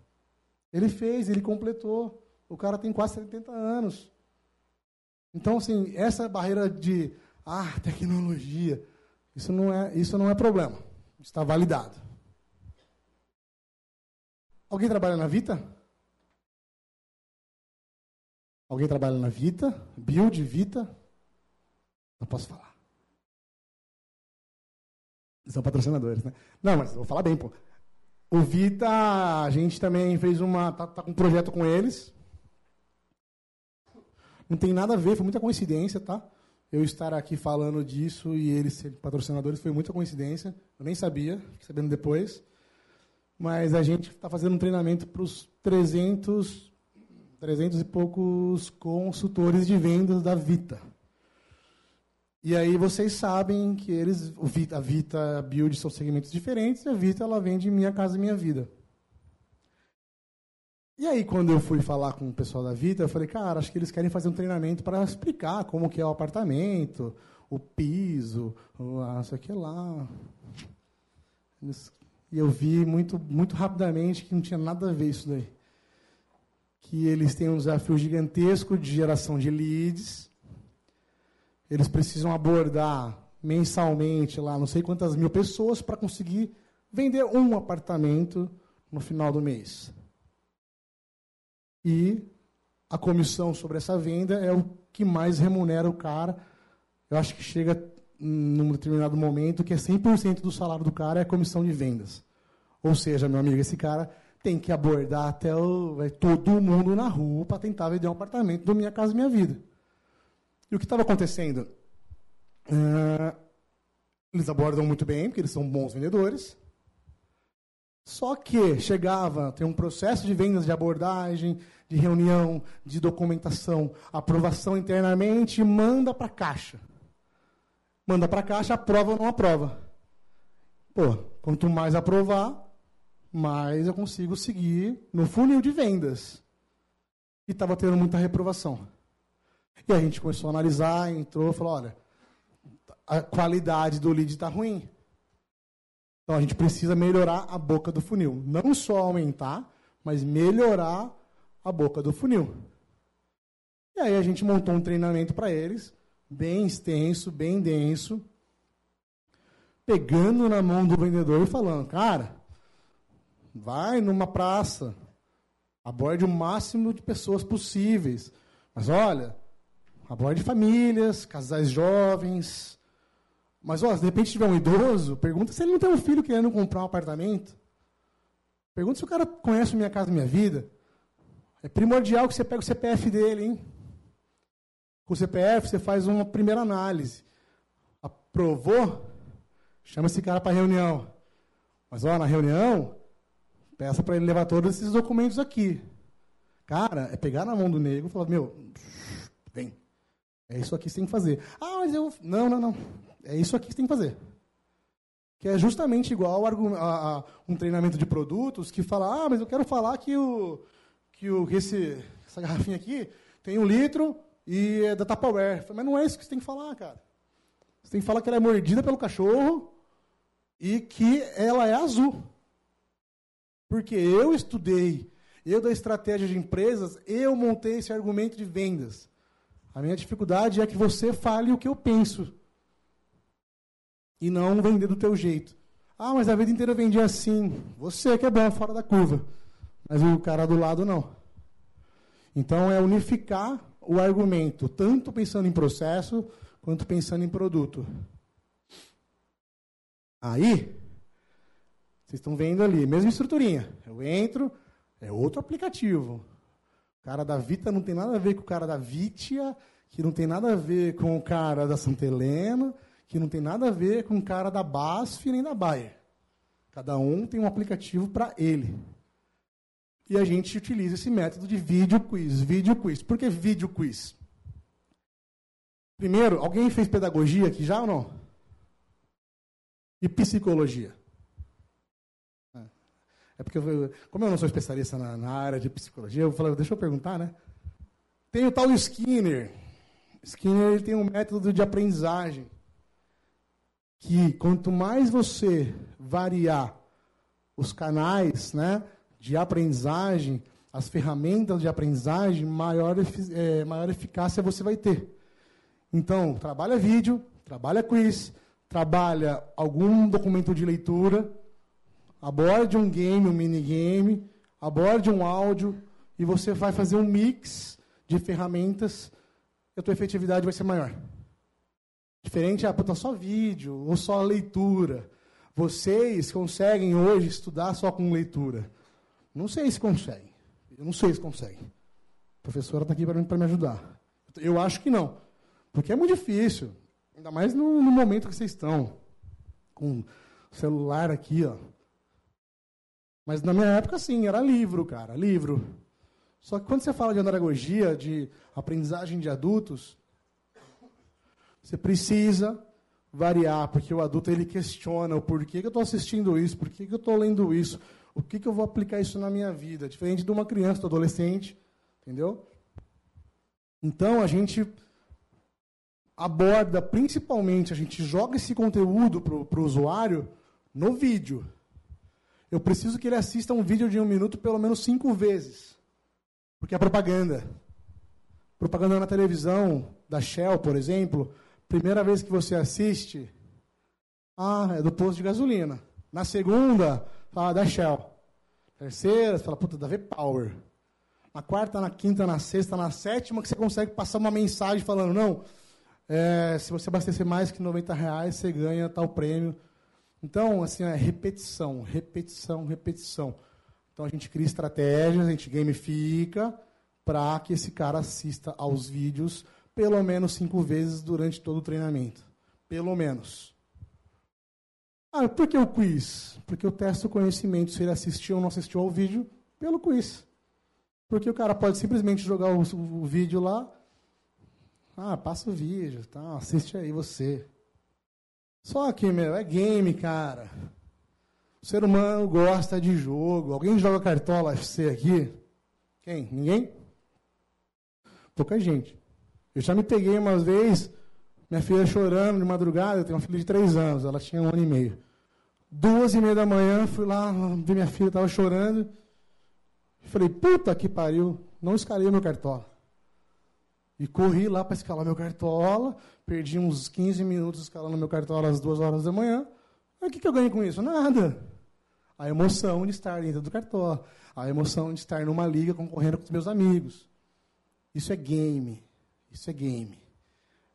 Ele fez, ele completou. O cara tem quase 70 anos. Então, assim, essa barreira de ah, tecnologia, isso não é, isso não é problema. Está validado. Alguém trabalha na Vita? Alguém trabalha na Vita? Build, Vita? Não posso falar. São patrocinadores, né? Não, mas vou falar bem, pô. O Vita, a gente também fez uma. Tá, tá com um projeto com eles. Não tem nada a ver, foi muita coincidência, tá? Eu estar aqui falando disso e eles serem patrocinadores foi muita coincidência. Eu nem sabia, fiquei sabendo depois. Mas a gente está fazendo um treinamento para os 300, 300 e poucos consultores de vendas da Vita. E aí vocês sabem que eles, Vita, a Vita a Build são segmentos diferentes, e a Vita ela vende Minha Casa Minha Vida. E aí, quando eu fui falar com o pessoal da Vita, eu falei, cara, acho que eles querem fazer um treinamento para explicar como que é o apartamento, o piso, não sei o que lá. E eu vi muito, muito rapidamente que não tinha nada a ver isso daí. Que eles têm um desafio gigantesco de geração de leads, eles precisam abordar mensalmente lá não sei quantas mil pessoas para conseguir vender um apartamento no final do mês. E a comissão sobre essa venda é o que mais remunera o cara. Eu acho que chega num determinado momento que é 100% do salário do cara é a comissão de vendas. Ou seja, meu amigo, esse cara tem que abordar até o, todo mundo na rua para tentar vender um apartamento do Minha Casa Minha Vida. E o que estava acontecendo? Uh, eles abordam muito bem, porque eles são bons vendedores. Só que chegava, tem um processo de vendas, de abordagem, de reunião, de documentação, aprovação internamente, manda para a caixa. Manda para a caixa, aprova ou não aprova. Pô, quanto mais aprovar, mais eu consigo seguir no funil de vendas. E estava tendo muita reprovação. E a gente começou a analisar, entrou, falou, olha, a qualidade do lead está ruim. Então a gente precisa melhorar a boca do funil. Não só aumentar, mas melhorar a boca do funil. E aí a gente montou um treinamento para eles, bem extenso, bem denso, pegando na mão do vendedor e falando, cara, vai numa praça, aborde o máximo de pessoas possíveis. Mas olha, aborde famílias, casais jovens. Mas, ó, se de repente tiver um idoso, pergunta se ele não tem um filho querendo comprar um apartamento. Pergunta se o cara conhece Minha Casa Minha Vida. É primordial que você pegue o CPF dele, hein? Com o CPF, você faz uma primeira análise. Aprovou? Chama esse cara para reunião. Mas, ó, na reunião, peça para ele levar todos esses documentos aqui. Cara, é pegar na mão do negro e falar, meu, vem. É isso aqui que você tem que fazer. Ah, mas eu. Não, não, não. É isso aqui que você tem que fazer. Que é justamente igual a, um treinamento de produtos que fala, ah, mas eu quero falar que, o, que, o, que esse, essa garrafinha aqui tem um litro e é da Tupperware. Mas não é isso que você tem que falar, cara. Você tem que falar que ela é mordida pelo cachorro e que ela é azul. Porque eu estudei, eu da estratégia de empresas, eu montei esse argumento de vendas. A minha dificuldade é que você fale o que eu penso. E não vender do teu jeito. Ah, mas a vida inteira eu vendi assim. Você que é bom, fora da curva. Mas o cara do lado não. Então é unificar o argumento, tanto pensando em processo, quanto pensando em produto. Aí, vocês estão vendo ali, mesma estruturinha. Eu entro, é outro aplicativo. O cara da Vita não tem nada a ver com o cara da Vitia, que não tem nada a ver com o cara da Santa Helena, que não tem nada a ver com o cara da BASF nem da Bayer. Cada um tem um aplicativo para ele. E a gente utiliza esse método de vídeo quiz. Vídeo quiz. Por que vídeo quiz? Primeiro, alguém fez pedagogia aqui já ou não? E psicologia? É, porque, eu, como eu não sou especialista na, na área de psicologia, eu falei, deixa eu perguntar, né? Tem o tal Skinner. Skinner ele tem um método de aprendizagem que quanto mais você variar os canais né, de aprendizagem, as ferramentas de aprendizagem, maior, é, maior eficácia você vai ter. Então, trabalha vídeo, trabalha quiz, trabalha algum documento de leitura, aborde um game, um minigame, aborde um áudio, e você vai fazer um mix de ferramentas e a tua efetividade vai ser maior. Diferente, puta, só vídeo ou só leitura. Vocês conseguem hoje estudar só com leitura? Não sei se conseguem. Eu não sei se conseguem. A professora está aqui para me ajudar. Eu acho que não. Porque é muito difícil. Ainda mais no, no momento que vocês estão. Com o celular aqui, ó. Mas na minha época, sim, era livro, cara. Livro. Só que quando você fala de andragogia, de aprendizagem de adultos, você precisa variar, porque o adulto ele questiona o porquê que eu estou assistindo isso, por que eu estou lendo isso, o que, que eu vou aplicar isso na minha vida, diferente de uma criança, do adolescente, entendeu? Então a gente aborda principalmente, a gente joga esse conteúdo para o usuário no vídeo. Eu preciso que ele assista um vídeo de um minuto pelo menos cinco vezes. Porque é propaganda. Propaganda na televisão, da Shell, por exemplo, Primeira vez que você assiste, ah, é do posto de gasolina. Na segunda, fala da Shell. Terceira, você fala, puta, da V-Power. Na quarta, na quinta, na sexta, na sétima, que você consegue passar uma mensagem falando, não, é, se você abastecer mais que 90 reais, você ganha tal prêmio. Então, assim, é repetição, repetição, repetição. Então a gente cria estratégias, a gente gamifica para que esse cara assista aos vídeos pelo menos cinco vezes durante todo o treinamento. Pelo menos. Ah, por que o quiz? Porque eu testo o conhecimento se ele assistiu ou não assistiu ao vídeo pelo quiz. Porque o cara pode simplesmente jogar o, o vídeo lá. Ah, passa o vídeo, tá? assiste aí você. Só que, meu, é game, cara. O ser humano gosta de jogo. Alguém joga cartola FC aqui? Quem? Ninguém? Pouca gente. Eu já me peguei uma vez, minha filha chorando de madrugada, eu tenho uma filha de três anos, ela tinha um ano e meio. Duas e meia da manhã, fui lá, vi minha filha, estava chorando. Falei, puta que pariu, não escalei meu cartola. E corri lá para escalar meu cartola, perdi uns 15 minutos escalando meu cartola às duas horas da manhã. O que, que eu ganhei com isso? Nada. A emoção de estar dentro do cartola, a emoção de estar numa liga concorrendo com os meus amigos. Isso é game. Isso é game.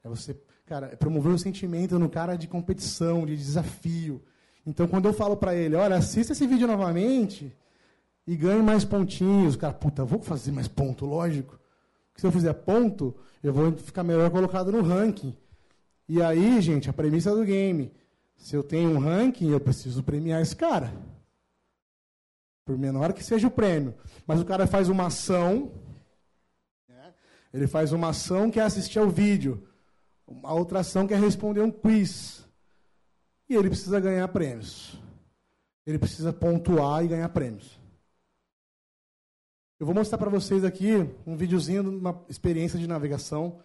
É você, cara, é promover o sentimento no cara de competição, de desafio. Então, quando eu falo para ele, olha, assista esse vídeo novamente e ganhe mais pontinhos. Cara, puta, vou fazer mais ponto, lógico. Se eu fizer ponto, eu vou ficar melhor colocado no ranking. E aí, gente, a premissa do game. Se eu tenho um ranking, eu preciso premiar esse cara. Por menor que seja o prêmio. Mas o cara faz uma ação ele faz uma ação que é assistir ao vídeo, a outra ação que é responder um quiz. E ele precisa ganhar prêmios. Ele precisa pontuar e ganhar prêmios. Eu vou mostrar para vocês aqui um videozinho de uma experiência de navegação.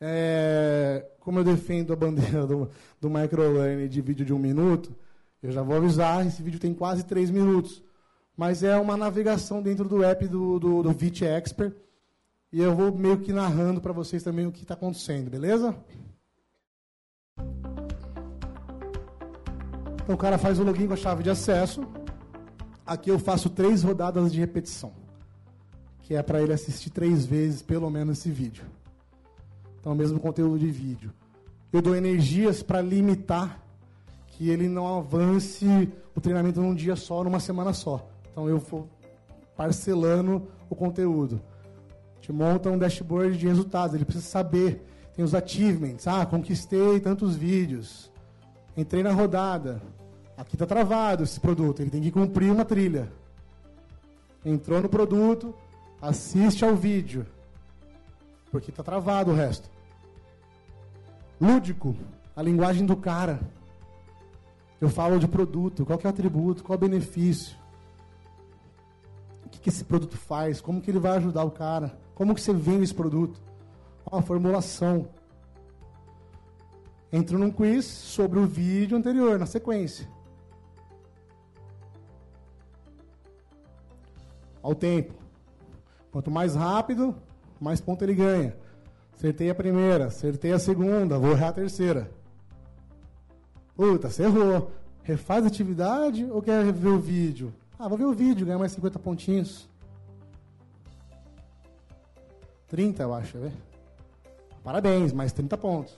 É, como eu defendo a bandeira do, do microlearning de vídeo de um minuto, eu já vou avisar, esse vídeo tem quase três minutos. Mas é uma navegação dentro do app do, do, do VIT Expert e eu vou meio que narrando para vocês também o que está acontecendo, beleza? Então o cara faz o login com a chave de acesso. Aqui eu faço três rodadas de repetição, que é para ele assistir três vezes pelo menos esse vídeo. Então, o mesmo conteúdo de vídeo. Eu dou energias para limitar que ele não avance o treinamento num dia só, numa semana só. Então, eu vou parcelando o conteúdo te monta um dashboard de resultados. Ele precisa saber. Tem os achievements. Ah, conquistei tantos vídeos. Entrei na rodada. Aqui está travado esse produto. Ele tem que cumprir uma trilha. Entrou no produto, assiste ao vídeo. Porque está travado o resto. Lúdico, a linguagem do cara. Eu falo de produto, qual é o atributo, qual é o benefício. O que, que esse produto faz, como que ele vai ajudar o cara, como que você vende esse produto. Ó, a formulação. Entro num quiz sobre o vídeo anterior, na sequência. Ao tempo. Quanto mais rápido, mais ponto ele ganha. Acertei a primeira, acertei a segunda, vou errar a terceira. Puta, você errou. Refaz a atividade ou quer ver o vídeo? Ah, vou ver o vídeo, ganhar mais 50 pontinhos. 30, eu acho? Parabéns, mais 30 pontos.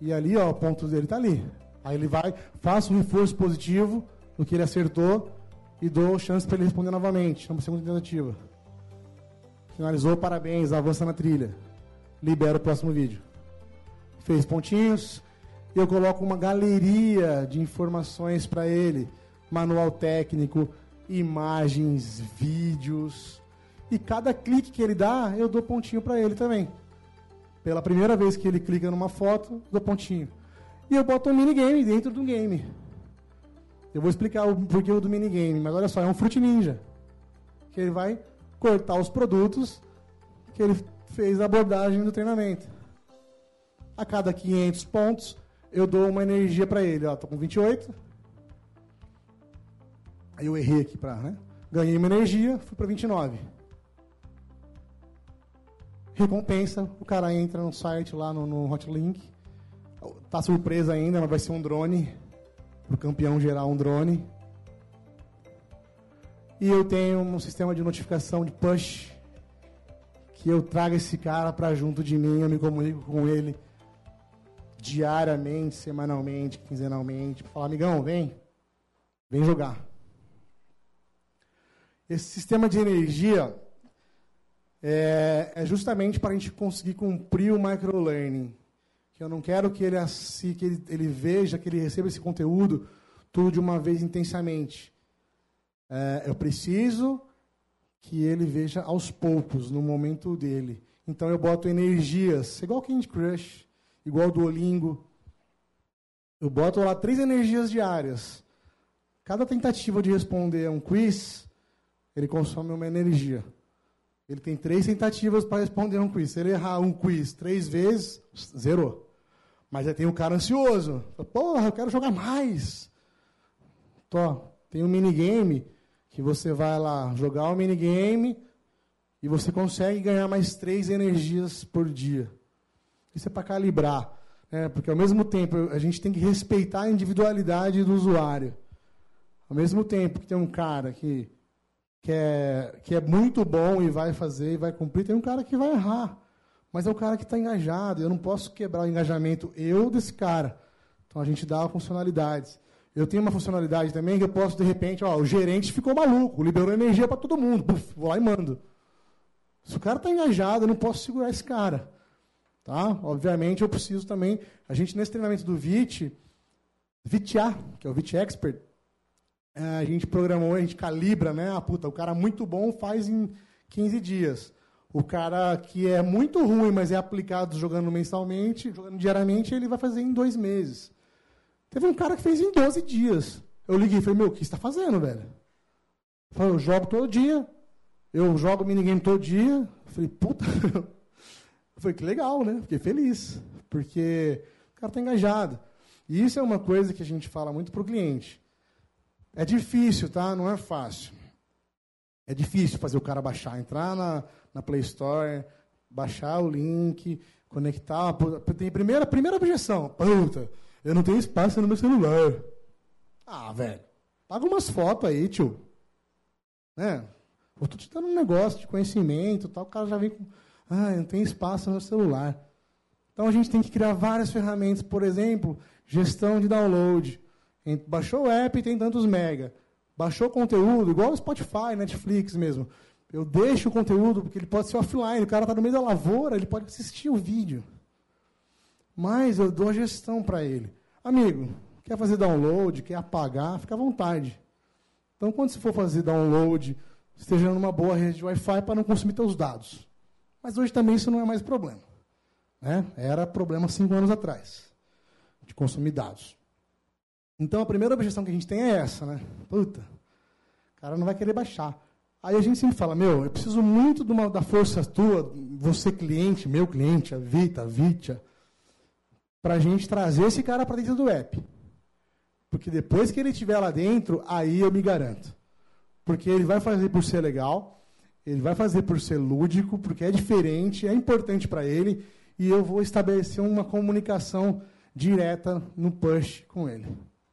E ali, ó, o ponto dele está ali. Aí ele vai, faça um reforço positivo no que ele acertou e dou chance para ele responder novamente, uma segunda tentativa. Finalizou, parabéns, avança na trilha. Libera o próximo vídeo. Fez pontinhos, e eu coloco uma galeria de informações para ele, manual técnico, imagens, vídeos. E cada clique que ele dá, eu dou pontinho para ele também. Pela primeira vez que ele clica numa foto, dou pontinho. E eu boto um minigame dentro do game. Eu vou explicar o porquê do minigame, mas olha só, é um Fruit Ninja. Que ele vai cortar os produtos que ele fez a abordagem do treinamento. A cada 500 pontos, eu dou uma energia para ele. Ó, tô com 28. Aí eu errei aqui para, né? Ganhei uma energia, fui para 29 recompensa, o cara entra no site lá no, no Hotlink, tá surpresa ainda, mas vai ser um drone, pro campeão gerar um drone. E eu tenho um sistema de notificação de push, que eu trago esse cara para junto de mim, eu me comunico com ele diariamente, semanalmente, quinzenalmente, para falar, amigão, vem, vem jogar. Esse sistema de energia, é, é justamente para a gente conseguir cumprir o microlearning. Que eu não quero que ele, assim, que ele, ele veja, que ele receba esse conteúdo tudo de uma vez intensamente. É, eu preciso que ele veja aos poucos, no momento dele. Então eu boto energias, igual Candy Crush, igual Duolingo. Eu boto lá três energias diárias. Cada tentativa de responder a um quiz, ele consome uma energia. Ele tem três tentativas para responder um quiz. Se ele errar um quiz três vezes, zerou. Mas aí tem o cara ansioso. Porra, eu quero jogar mais. Tó, tem um minigame que você vai lá jogar o um minigame e você consegue ganhar mais três energias por dia. Isso é para calibrar. Né? Porque ao mesmo tempo a gente tem que respeitar a individualidade do usuário. Ao mesmo tempo que tem um cara que que é, que é muito bom e vai fazer e vai cumprir, tem um cara que vai errar. Mas é o cara que está engajado. Eu não posso quebrar o engajamento eu desse cara. Então a gente dá funcionalidades. Eu tenho uma funcionalidade também que eu posso, de repente, ó, o gerente ficou maluco, liberou energia para todo mundo. Buf, vou lá e mando. Se o cara está engajado, eu não posso segurar esse cara. Tá? Obviamente, eu preciso também. A gente, nesse treinamento do VIT, VITA, que é o VIT Expert, a gente programou, a gente calibra, né? Ah, puta, o cara muito bom faz em 15 dias. O cara que é muito ruim, mas é aplicado jogando mensalmente, jogando diariamente, ele vai fazer em dois meses. Teve um cara que fez em 12 dias. Eu liguei e falei, meu, o que você está fazendo, velho? Eu falei, eu jogo todo dia. Eu jogo minigame todo dia. Eu falei, puta. Eu falei, que legal, né? Fiquei feliz. Porque o cara está engajado. E isso é uma coisa que a gente fala muito para o cliente. É difícil, tá? Não é fácil. É difícil fazer o cara baixar, entrar na, na Play Store, baixar o link, conectar. Tem primeira, primeira objeção. Puta, eu não tenho espaço no meu celular. Ah, velho. Paga umas fotos aí, tio. Né? Eu tô te dando um negócio de conhecimento tal. O cara já vem com. Ah, não tem espaço no meu celular. Então a gente tem que criar várias ferramentas, por exemplo, gestão de download. Baixou o app tem tantos mega. Baixou conteúdo, igual o Spotify, Netflix mesmo. Eu deixo o conteúdo, porque ele pode ser offline, o cara está no meio da lavoura, ele pode assistir o vídeo. Mas eu dou a gestão para ele. Amigo, quer fazer download, quer apagar, fica à vontade. Então, quando você for fazer download, esteja numa boa rede de Wi-Fi para não consumir seus dados. Mas hoje também isso não é mais problema. Né? Era problema cinco anos atrás, de consumir dados. Então, a primeira objeção que a gente tem é essa, né? Puta, o cara não vai querer baixar. Aí a gente sempre fala, meu, eu preciso muito uma, da força tua, você cliente, meu cliente, a Vita, a Vitia, para a gente trazer esse cara para dentro do app. Porque depois que ele estiver lá dentro, aí eu me garanto. Porque ele vai fazer por ser legal, ele vai fazer por ser lúdico, porque é diferente, é importante para ele, e eu vou estabelecer uma comunicação direta no push com ele.